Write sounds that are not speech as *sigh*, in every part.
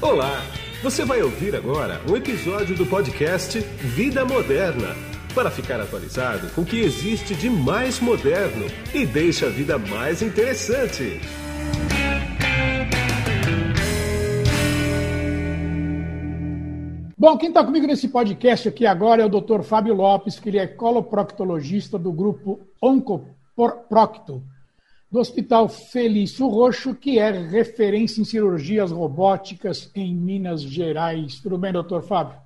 Olá! Você vai ouvir agora um episódio do podcast Vida Moderna para ficar atualizado com o que existe de mais moderno e deixa a vida mais interessante. Bom, quem está comigo nesse podcast aqui agora é o Dr. Fábio Lopes, que ele é coloproctologista do grupo Oncoprocto, do Hospital Felício Roxo, que é referência em cirurgias robóticas em Minas Gerais. Tudo bem, doutor Fábio?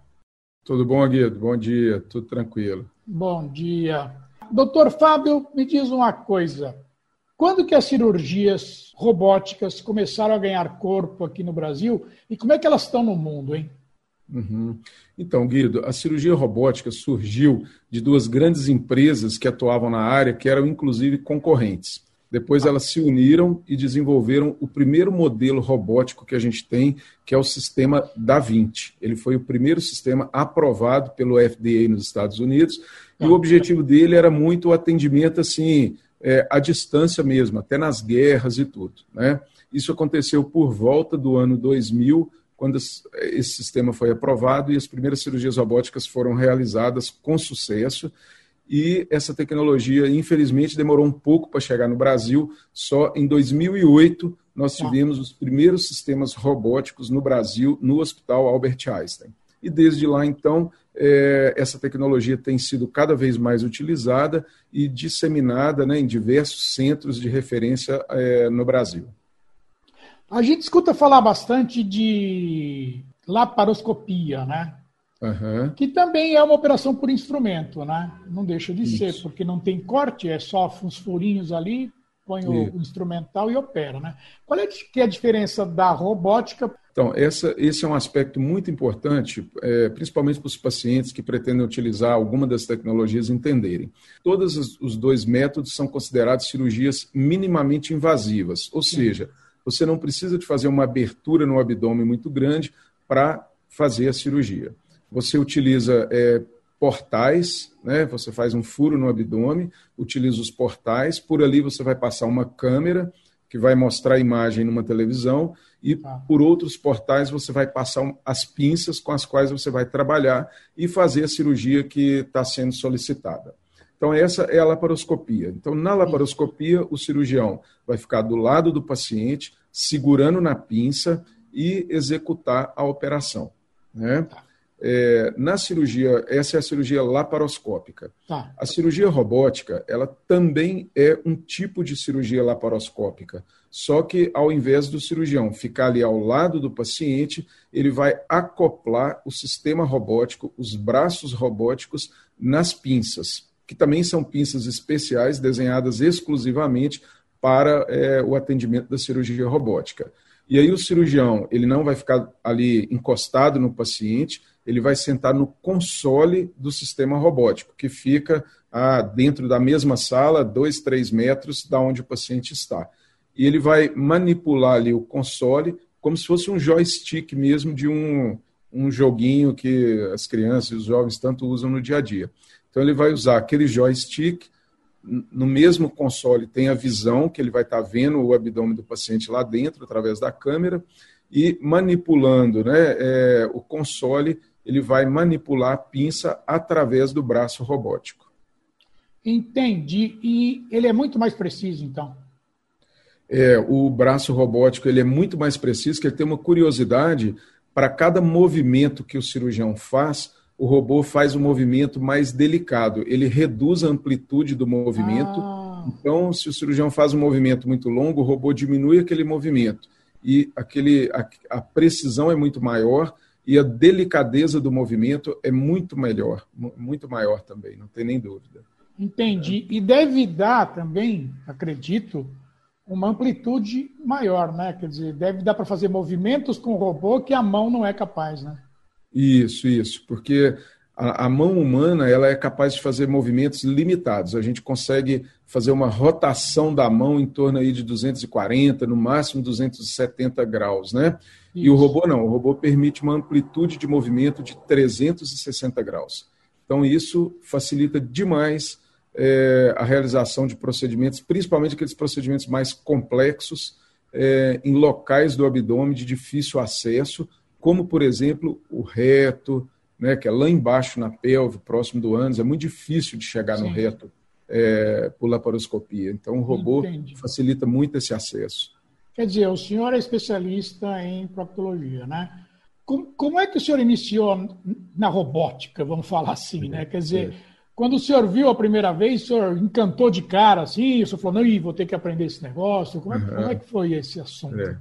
Tudo bom, Guido? Bom dia, tudo tranquilo. Bom dia. Doutor Fábio, me diz uma coisa. Quando que as cirurgias robóticas começaram a ganhar corpo aqui no Brasil e como é que elas estão no mundo, hein? Uhum. Então, Guido, a cirurgia robótica surgiu de duas grandes empresas que atuavam na área, que eram inclusive concorrentes. Depois elas se uniram e desenvolveram o primeiro modelo robótico que a gente tem, que é o sistema Da Vinci. Ele foi o primeiro sistema aprovado pelo FDA nos Estados Unidos e o objetivo dele era muito o atendimento assim é, à distância mesmo, até nas guerras e tudo. Né? Isso aconteceu por volta do ano 2000 quando esse sistema foi aprovado e as primeiras cirurgias robóticas foram realizadas com sucesso. E essa tecnologia, infelizmente, demorou um pouco para chegar no Brasil. Só em 2008 nós tá. tivemos os primeiros sistemas robóticos no Brasil, no Hospital Albert Einstein. E desde lá, então, é, essa tecnologia tem sido cada vez mais utilizada e disseminada né, em diversos centros de referência é, no Brasil. A gente escuta falar bastante de laparoscopia, né? Uhum. Que também é uma operação por instrumento, né? Não deixa de Isso. ser, porque não tem corte, é só uns furinhos ali, põe o, o, instrumental e opera, né? Qual é, que é a diferença da robótica? Então, essa, esse é um aspecto muito importante, é, principalmente para os pacientes que pretendem utilizar alguma das tecnologias entenderem. Todos os, os dois métodos são considerados cirurgias minimamente invasivas, ou Sim. seja, você não precisa de fazer uma abertura no abdômen muito grande para fazer a cirurgia. Você utiliza é, portais, né? Você faz um furo no abdômen, utiliza os portais, por ali você vai passar uma câmera que vai mostrar a imagem numa televisão e ah. por outros portais você vai passar as pinças com as quais você vai trabalhar e fazer a cirurgia que está sendo solicitada. Então, essa é a laparoscopia. Então, na laparoscopia, o cirurgião vai ficar do lado do paciente, segurando na pinça e executar a operação. Né? É, na cirurgia, essa é a cirurgia laparoscópica. Tá. A cirurgia robótica, ela também é um tipo de cirurgia laparoscópica, só que ao invés do cirurgião ficar ali ao lado do paciente, ele vai acoplar o sistema robótico, os braços robóticos nas pinças que também são pinças especiais desenhadas exclusivamente para é, o atendimento da cirurgia robótica. E aí o cirurgião ele não vai ficar ali encostado no paciente, ele vai sentar no console do sistema robótico, que fica ah, dentro da mesma sala, dois, três metros da onde o paciente está. E ele vai manipular ali o console como se fosse um joystick mesmo de um, um joguinho que as crianças e os jovens tanto usam no dia a dia. Então ele vai usar aquele joystick, no mesmo console tem a visão, que ele vai estar vendo o abdômen do paciente lá dentro, através da câmera, e manipulando né, é, o console, ele vai manipular a pinça através do braço robótico. Entendi. E ele é muito mais preciso, então? É, o braço robótico ele é muito mais preciso, que ele tem uma curiosidade para cada movimento que o cirurgião faz, o robô faz um movimento mais delicado, ele reduz a amplitude do movimento. Ah. Então, se o cirurgião faz um movimento muito longo, o robô diminui aquele movimento e aquele, a, a precisão é muito maior e a delicadeza do movimento é muito melhor, muito maior também, não tem nem dúvida. Entendi. E deve dar também, acredito, uma amplitude maior, né? Quer dizer, deve dar para fazer movimentos com o robô que a mão não é capaz, né? Isso, isso, porque a, a, mão humana ela é capaz de fazer movimentos limitados. A gente consegue fazer uma rotação da mão em torno aí de 240, no máximo 270 graus, né? Isso. E o robô não, o robô permite uma amplitude de movimento de 360 graus. Então isso facilita demais é, a realização de procedimentos, principalmente aqueles procedimentos mais complexos, é, em locais do abdômen de difícil acesso, como, por exemplo, o reto, né, que é lá embaixo na pelve, próximo do ânus, é muito difícil de chegar Sim. no reto é, por laparoscopia. Então, o robô Entendi. facilita muito esse acesso. Quer dizer, o senhor é especialista em proctologia, né? Como, como é que o senhor iniciou na robótica, vamos falar assim, né? Quer dizer, é. quando o senhor viu a primeira vez, o senhor encantou de cara, assim, o senhor falou, não, vou ter que aprender esse negócio. Como é, uhum. como é que foi esse assunto? É.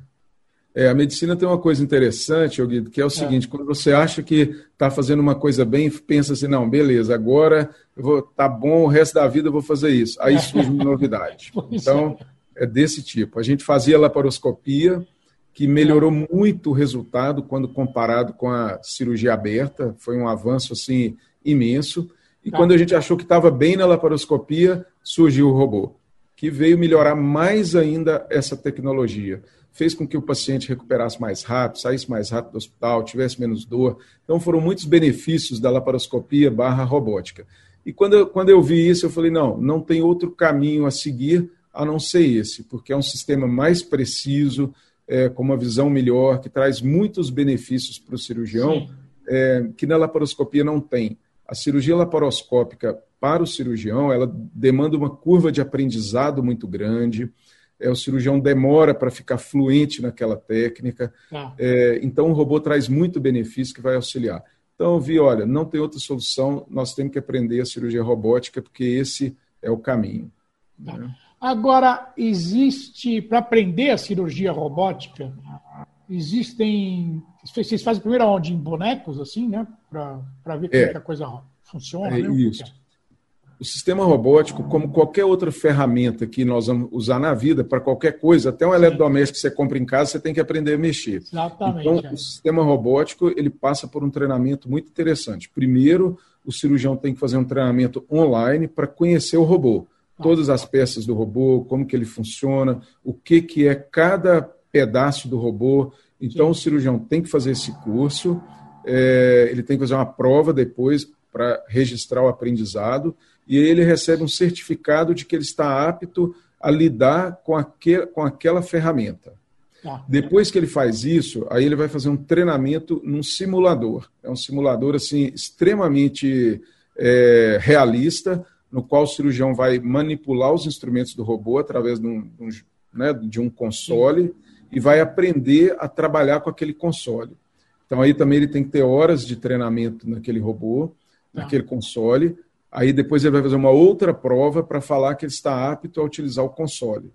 É, a medicina tem uma coisa interessante, Guido, que é o é. seguinte: é. quando você acha que está fazendo uma coisa bem, pensa assim, não, beleza, agora vou, tá bom, o resto da vida eu vou fazer isso. Aí surge uma novidade. *laughs* então, é. é desse tipo. A gente fazia laparoscopia, que melhorou muito o resultado quando comparado com a cirurgia aberta, foi um avanço assim imenso. E tá. quando a gente achou que estava bem na laparoscopia, surgiu o robô, que veio melhorar mais ainda essa tecnologia fez com que o paciente recuperasse mais rápido, saísse mais rápido do hospital, tivesse menos dor. Então, foram muitos benefícios da laparoscopia barra robótica. E quando eu, quando eu vi isso, eu falei, não, não tem outro caminho a seguir a não ser esse, porque é um sistema mais preciso, é, com uma visão melhor, que traz muitos benefícios para o cirurgião, é, que na laparoscopia não tem. A cirurgia laparoscópica para o cirurgião, ela demanda uma curva de aprendizado muito grande, é, o cirurgião demora para ficar fluente naquela técnica. Ah. É, então, o robô traz muito benefício que vai auxiliar. Então, eu vi, olha, não tem outra solução, nós temos que aprender a cirurgia robótica, porque esse é o caminho. Tá. Né? Agora, existe, para aprender a cirurgia robótica, existem. Vocês fazem primeiro onde? Em bonecos, assim, né? Para ver como é. é. que a coisa funciona. É, né? Isso. O sistema robótico, como qualquer outra ferramenta que nós vamos usar na vida, para qualquer coisa, até um eletrodoméstico que você compra em casa, você tem que aprender a mexer. Exatamente. Então, é. o sistema robótico ele passa por um treinamento muito interessante. Primeiro, o cirurgião tem que fazer um treinamento online para conhecer o robô. Ah. Todas as peças do robô, como que ele funciona, o que, que é cada pedaço do robô. Então, Sim. o cirurgião tem que fazer esse curso, é, ele tem que fazer uma prova depois para registrar o aprendizado e ele recebe um certificado de que ele está apto a lidar com, aquel, com aquela ferramenta. Ah. Depois que ele faz isso, aí ele vai fazer um treinamento num simulador. É um simulador assim extremamente é, realista, no qual o cirurgião vai manipular os instrumentos do robô através de um, de um, né, de um console Sim. e vai aprender a trabalhar com aquele console. Então aí também ele tem que ter horas de treinamento naquele robô, ah. naquele console, Aí depois ele vai fazer uma outra prova para falar que ele está apto a utilizar o console.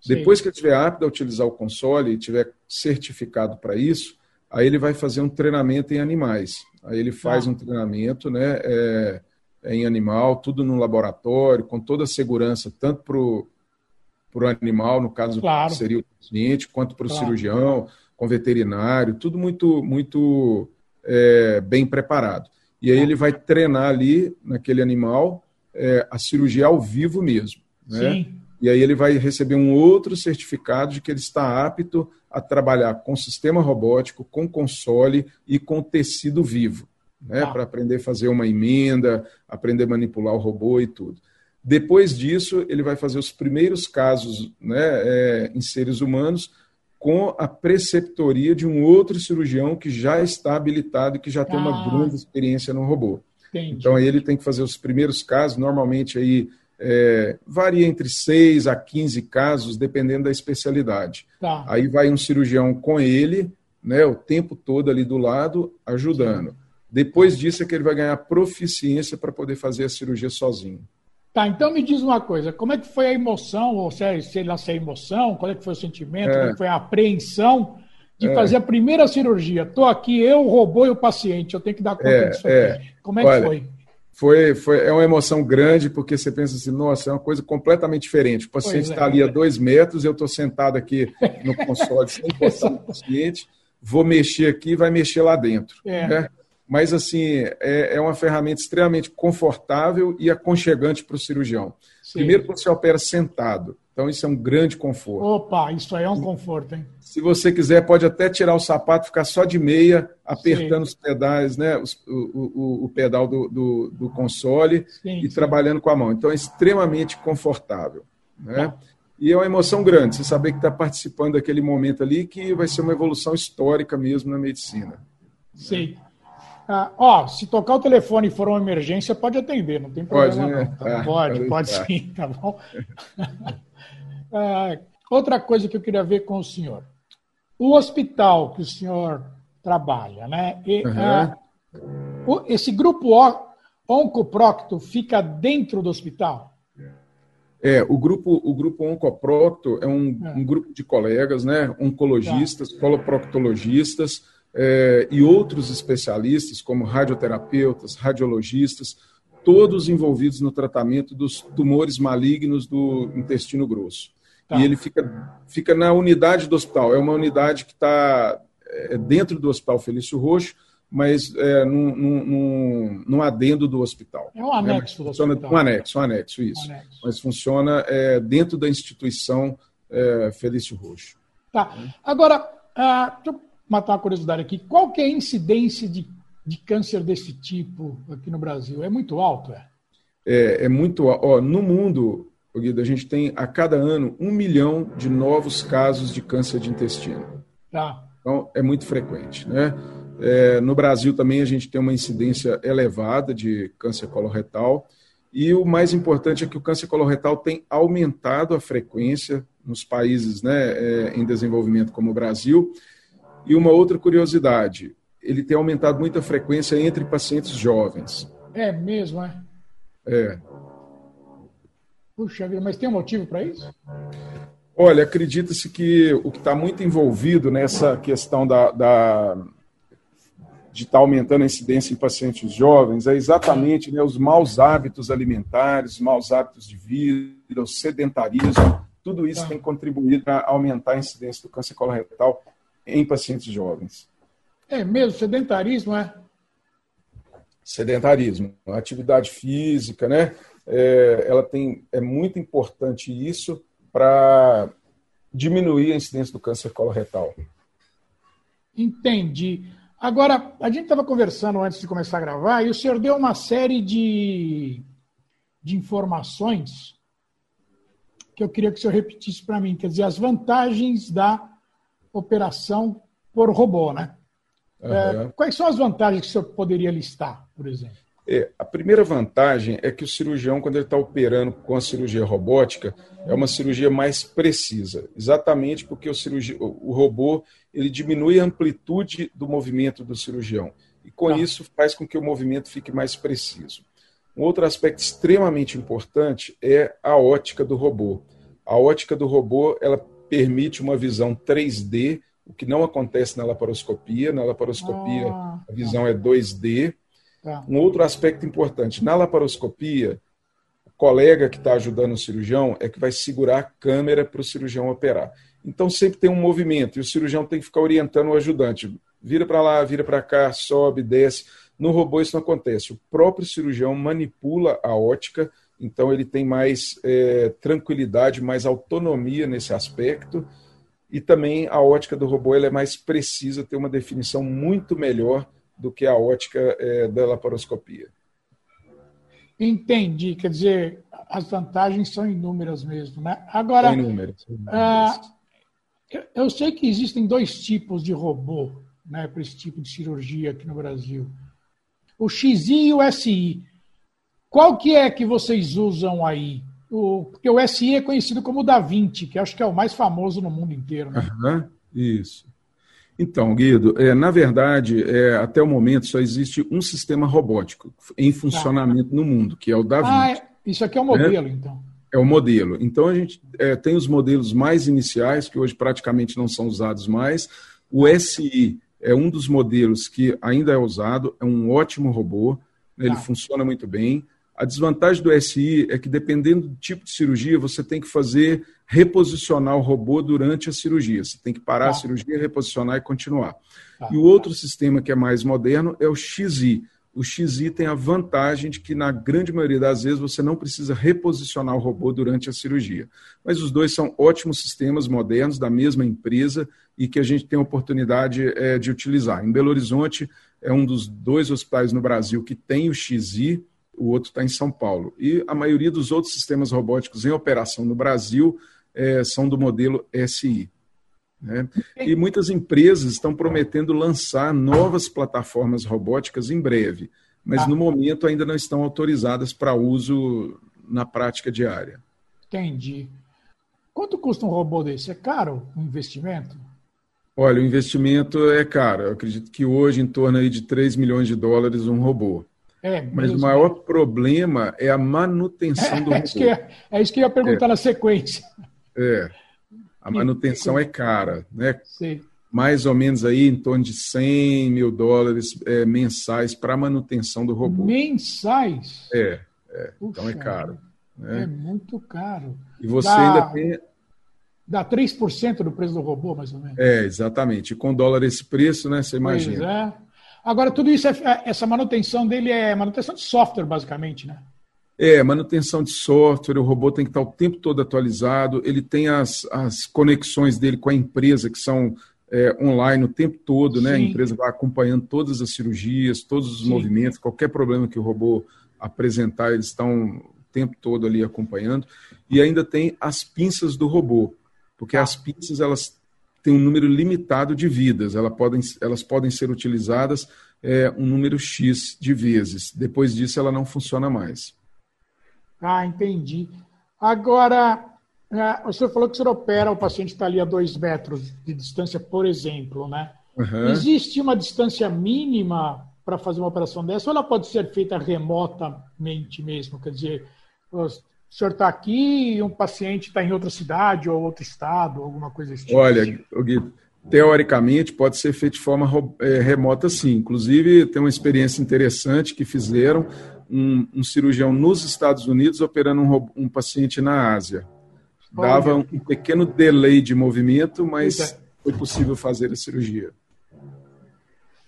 Sim. Depois que ele estiver apto a utilizar o console e tiver certificado para isso, aí ele vai fazer um treinamento em animais. Aí ele faz ah. um treinamento né, é, é em animal, tudo no laboratório, com toda a segurança, tanto para o animal, no caso claro. seria o paciente, quanto para o claro. cirurgião, com veterinário, tudo muito, muito é, bem preparado. E aí ele vai treinar ali, naquele animal, é, a cirurgia ao vivo mesmo. Né? Sim. E aí ele vai receber um outro certificado de que ele está apto a trabalhar com sistema robótico, com console e com tecido vivo, né? Ah. Para aprender a fazer uma emenda, aprender a manipular o robô e tudo. Depois disso, ele vai fazer os primeiros casos né, é, em seres humanos, com a preceptoria de um outro cirurgião que já está habilitado e que já tem uma ah. grande experiência no robô. Entendi. Então aí ele tem que fazer os primeiros casos, normalmente aí é, varia entre 6 a 15 casos, dependendo da especialidade. Tá. Aí vai um cirurgião com ele, né, o tempo todo ali do lado, ajudando. Depois disso é que ele vai ganhar proficiência para poder fazer a cirurgia sozinho. Tá, então me diz uma coisa, como é que foi a emoção, ou se, é, se lá se é emoção, qual é que foi o sentimento, é. como é que foi a apreensão de é. fazer a primeira cirurgia? Estou aqui, eu, o robô e o paciente, eu tenho que dar conta é, disso é. aqui. Como é Olha, que foi? Foi, foi? É uma emoção grande, porque você pensa assim, nossa, é uma coisa completamente diferente. O paciente está é. ali a dois metros, eu estou sentado aqui no *laughs* console sem encostar no paciente, vou mexer aqui, vai mexer lá dentro. É. Né? Mas assim é, é uma ferramenta extremamente confortável e aconchegante para o cirurgião. Sim. Primeiro, você opera sentado, então isso é um grande conforto. Opa, isso aí é um conforto, hein? Se você quiser, pode até tirar o sapato, ficar só de meia, apertando Sim. os pedais, né? o, o, o pedal do, do, do console Sim, e trabalhando com a mão. Então é extremamente confortável. Né? Tá. E é uma emoção grande, você saber que está participando daquele momento ali que vai ser uma evolução histórica mesmo na medicina. Sim. Ah, ó, se tocar o telefone e for uma emergência, pode atender, não tem problema. Pode, né? não, tá? ah, pode, pode sim, tá bom. *laughs* ah, outra coisa que eu queria ver com o senhor. O hospital que o senhor trabalha, né? E, uhum. esse grupo oncoprocto fica dentro do hospital? É, o grupo, o grupo Oncoprocto é um, é. um grupo de colegas, né, oncologistas, tá. coloproctologistas é, e outros especialistas, como radioterapeutas, radiologistas, todos envolvidos no tratamento dos tumores malignos do intestino grosso. Tá. E ele fica, fica na unidade do hospital. É uma unidade que está é, dentro do Hospital Felício Roxo, mas é, num, num, num, adendo do hospital. É um anexo né? do hospital. Um anexo, um anexo, isso. Um anexo. Mas funciona é, dentro da instituição é, Felício Roxo. Tá. Agora, eu matar uma curiosidade aqui. Qual que é a incidência de, de câncer desse tipo aqui no Brasil? É muito alto, é? É, é muito alto. No mundo, Guido, a gente tem a cada ano um milhão de novos casos de câncer de intestino. Tá. Então, é muito frequente, né? É, no Brasil também a gente tem uma incidência elevada de câncer coloretal. E o mais importante é que o câncer coloretal tem aumentado a frequência nos países né, é, em desenvolvimento como o Brasil. E uma outra curiosidade, ele tem aumentado muito a frequência entre pacientes jovens. É mesmo, é? É. Puxa vida, mas tem um motivo para isso? Olha, acredita-se que o que está muito envolvido nessa questão da, da de estar tá aumentando a incidência em pacientes jovens é exatamente né, os maus hábitos alimentares, maus hábitos de vida, o sedentarismo, tudo isso tem contribuído para aumentar a incidência do câncer coloretal em pacientes jovens. É mesmo, sedentarismo, é? Sedentarismo, atividade física, né? É, ela tem, é muito importante isso para diminuir a incidência do câncer coloretal. Entendi. Agora, a gente estava conversando antes de começar a gravar e o senhor deu uma série de, de informações que eu queria que o senhor repetisse para mim. Quer dizer, as vantagens da operação por robô, né? Uhum. É, quais são as vantagens que o senhor poderia listar, por exemplo? É, a primeira vantagem é que o cirurgião, quando ele está operando com a cirurgia robótica, é uma cirurgia mais precisa, exatamente porque o, cirurgi... o robô ele diminui a amplitude do movimento do cirurgião e com tá. isso faz com que o movimento fique mais preciso. Um outro aspecto extremamente importante é a ótica do robô. A ótica do robô ela permite uma visão 3D, o que não acontece na laparoscopia. Na laparoscopia ah, a visão tá. é 2D Tá. Um outro aspecto importante, na laparoscopia, o colega que está ajudando o cirurgião é que vai segurar a câmera para o cirurgião operar. Então sempre tem um movimento e o cirurgião tem que ficar orientando o ajudante. Vira para lá, vira para cá, sobe, desce. No robô isso não acontece. O próprio cirurgião manipula a ótica, então ele tem mais é, tranquilidade, mais autonomia nesse aspecto. E também a ótica do robô é mais precisa, tem uma definição muito melhor do que a ótica é, da laparoscopia. Entendi, quer dizer, as vantagens são inúmeras mesmo, né? Agora, inúmeras, ah, eu, eu sei que existem dois tipos de robô, né, para esse tipo de cirurgia aqui no Brasil. O XI e o SI. Qual que é que vocês usam aí? O, porque o SI é conhecido como Da Vinci, que acho que é o mais famoso no mundo inteiro. Né? Uhum, isso. Então, Guido, é, na verdade, é, até o momento só existe um sistema robótico em funcionamento ah. no mundo, que é o Da Vinci. Ah, é, isso aqui é o modelo, né? então. É o modelo. Então, a gente é, tem os modelos mais iniciais, que hoje praticamente não são usados mais. O SI é um dos modelos que ainda é usado, é um ótimo robô, né? ele ah. funciona muito bem. A desvantagem do SI é que, dependendo do tipo de cirurgia, você tem que fazer reposicionar o robô durante a cirurgia. Você tem que parar ah. a cirurgia, reposicionar e continuar. Ah. E o outro sistema que é mais moderno é o XI. O XI tem a vantagem de que, na grande maioria das vezes, você não precisa reposicionar o robô durante a cirurgia. Mas os dois são ótimos sistemas modernos da mesma empresa e que a gente tem a oportunidade é, de utilizar. Em Belo Horizonte, é um dos dois hospitais no Brasil que tem o XI, o outro está em São Paulo. E a maioria dos outros sistemas robóticos em operação no Brasil é, são do modelo SI. Né? E muitas empresas estão prometendo lançar novas plataformas robóticas em breve, mas ah. no momento ainda não estão autorizadas para uso na prática diária. Entendi. Quanto custa um robô desse? É caro o investimento? Olha, o investimento é caro. Eu acredito que hoje em torno aí de 3 milhões de dólares um robô. É, Mas o maior problema é a manutenção é, do robô. É isso que, é, é isso que eu ia perguntar é. na sequência. É. A manutenção é cara, né? Sim. Mais ou menos aí em torno de 100 mil dólares mensais para manutenção do robô. Mensais? É, é. então é caro. Né? É muito caro. E você Dá... ainda tem Dá 3% do preço do robô, mais ou menos. É, exatamente. Com dólar esse preço, né? Você imagina. Pois é. Agora, tudo isso, é, é, essa manutenção dele é manutenção de software, basicamente, né? É, manutenção de software, o robô tem que estar o tempo todo atualizado, ele tem as, as conexões dele com a empresa, que são é, online o tempo todo, né? Sim. A empresa vai acompanhando todas as cirurgias, todos os Sim. movimentos, qualquer problema que o robô apresentar, eles estão o tempo todo ali acompanhando. E ainda tem as pinças do robô porque as pinças elas têm um número limitado de vidas, elas podem, elas podem ser utilizadas é, um número X de vezes. Depois disso, ela não funciona mais. Ah, entendi. Agora, é, o senhor falou que o senhor opera, o paciente está ali a dois metros de distância, por exemplo, né? Uhum. Existe uma distância mínima para fazer uma operação dessa ou ela pode ser feita remotamente mesmo? Quer dizer, o senhor está aqui e um paciente está em outra cidade ou outro estado, alguma coisa assim? Olha, Gui, teoricamente pode ser feito de forma é, remota sim. Inclusive, tem uma experiência interessante que fizeram um, um cirurgião nos Estados Unidos operando um, um paciente na Ásia. Dava um pequeno delay de movimento, mas é. foi possível fazer a cirurgia.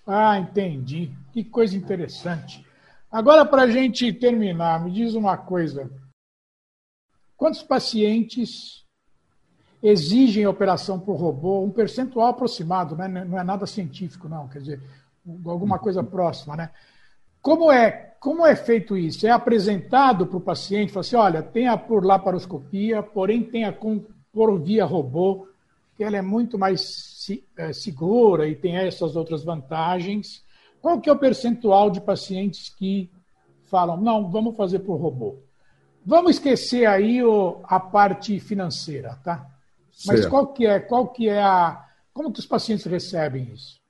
Ah, entendi. Que coisa interessante. Agora, para a gente terminar, me diz uma coisa. Quantos pacientes exigem operação por robô? Um percentual aproximado, né? não é nada científico, não, quer dizer, alguma coisa próxima. Né? Como é, como é feito isso? É apresentado para o paciente, fala assim, olha, tem a por laparoscopia, porém tem a por via robô, que ela é muito mais é, segura e tem essas outras vantagens. Qual que é o percentual de pacientes que falam, não, vamos fazer por robô? Vamos esquecer aí o, a parte financeira, tá? Mas certo. qual que é, qual que é a, como que os pacientes recebem isso?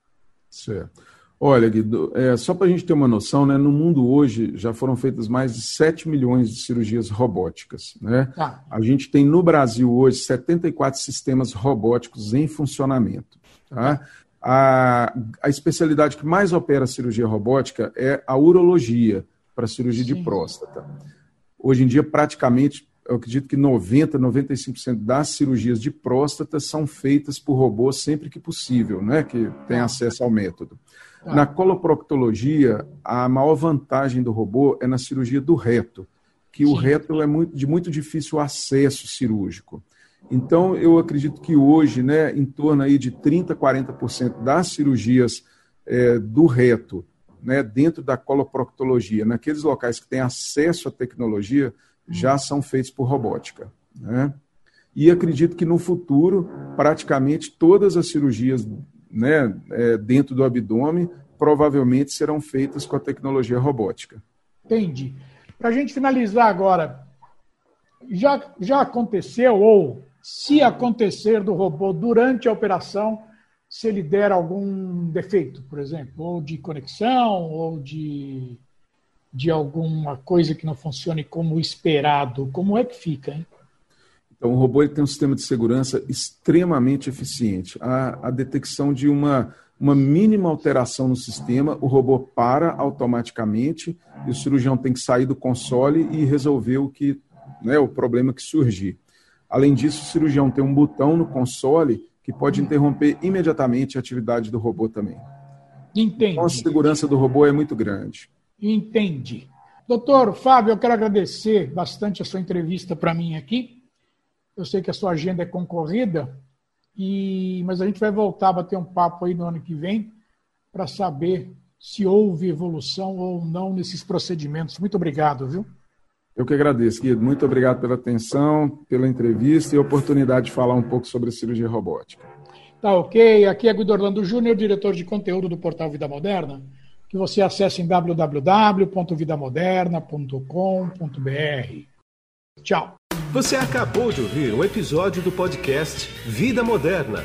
Certo. Olha, Guido, é, só para a gente ter uma noção, né, no mundo hoje já foram feitas mais de 7 milhões de cirurgias robóticas. Né? Ah. A gente tem no Brasil hoje 74 sistemas robóticos em funcionamento. Tá? A, a especialidade que mais opera a cirurgia robótica é a urologia, para cirurgia Sim. de próstata. Hoje em dia, praticamente, eu acredito que 90%, 95% das cirurgias de próstata são feitas por robô sempre que possível, né? que tem ah. acesso ao método. Ah. Na coloproctologia, a maior vantagem do robô é na cirurgia do reto, que o reto é muito, de muito difícil acesso cirúrgico. Então, eu acredito que hoje, né, em torno aí de 30%, 40% das cirurgias é, do reto né, dentro da coloproctologia, naqueles locais que têm acesso à tecnologia, já são feitos por robótica. Né? E acredito que no futuro, praticamente todas as cirurgias né, é, dentro do abdômen provavelmente serão feitas com a tecnologia robótica. Entendi. Para a gente finalizar agora, já, já aconteceu, ou se acontecer do robô durante a operação, se ele der algum defeito, por exemplo, ou de conexão, ou de, de alguma coisa que não funcione como esperado, como é que fica? Hein? Então, o robô tem um sistema de segurança extremamente eficiente. A, a detecção de uma, uma mínima alteração no sistema, o robô para automaticamente e o cirurgião tem que sair do console e resolver o que né, o problema que surgir. Além disso, o cirurgião tem um botão no console que pode interromper imediatamente a atividade do robô também. Entendi. Então, a segurança do robô é muito grande. Entendi. Doutor Fábio, eu quero agradecer bastante a sua entrevista para mim aqui. Eu sei que a sua agenda é concorrida, e... mas a gente vai voltar a bater um papo aí no ano que vem para saber se houve evolução ou não nesses procedimentos. Muito obrigado, viu? Eu que agradeço, Guido. Muito obrigado pela atenção, pela entrevista e a oportunidade de falar um pouco sobre a cirurgia robótica. Tá ok. Aqui é Guido Orlando Júnior, diretor de conteúdo do portal Vida Moderna, que você acessa em www.vidamoderna.com.br. Tchau. Você acabou de ouvir um episódio do podcast Vida Moderna.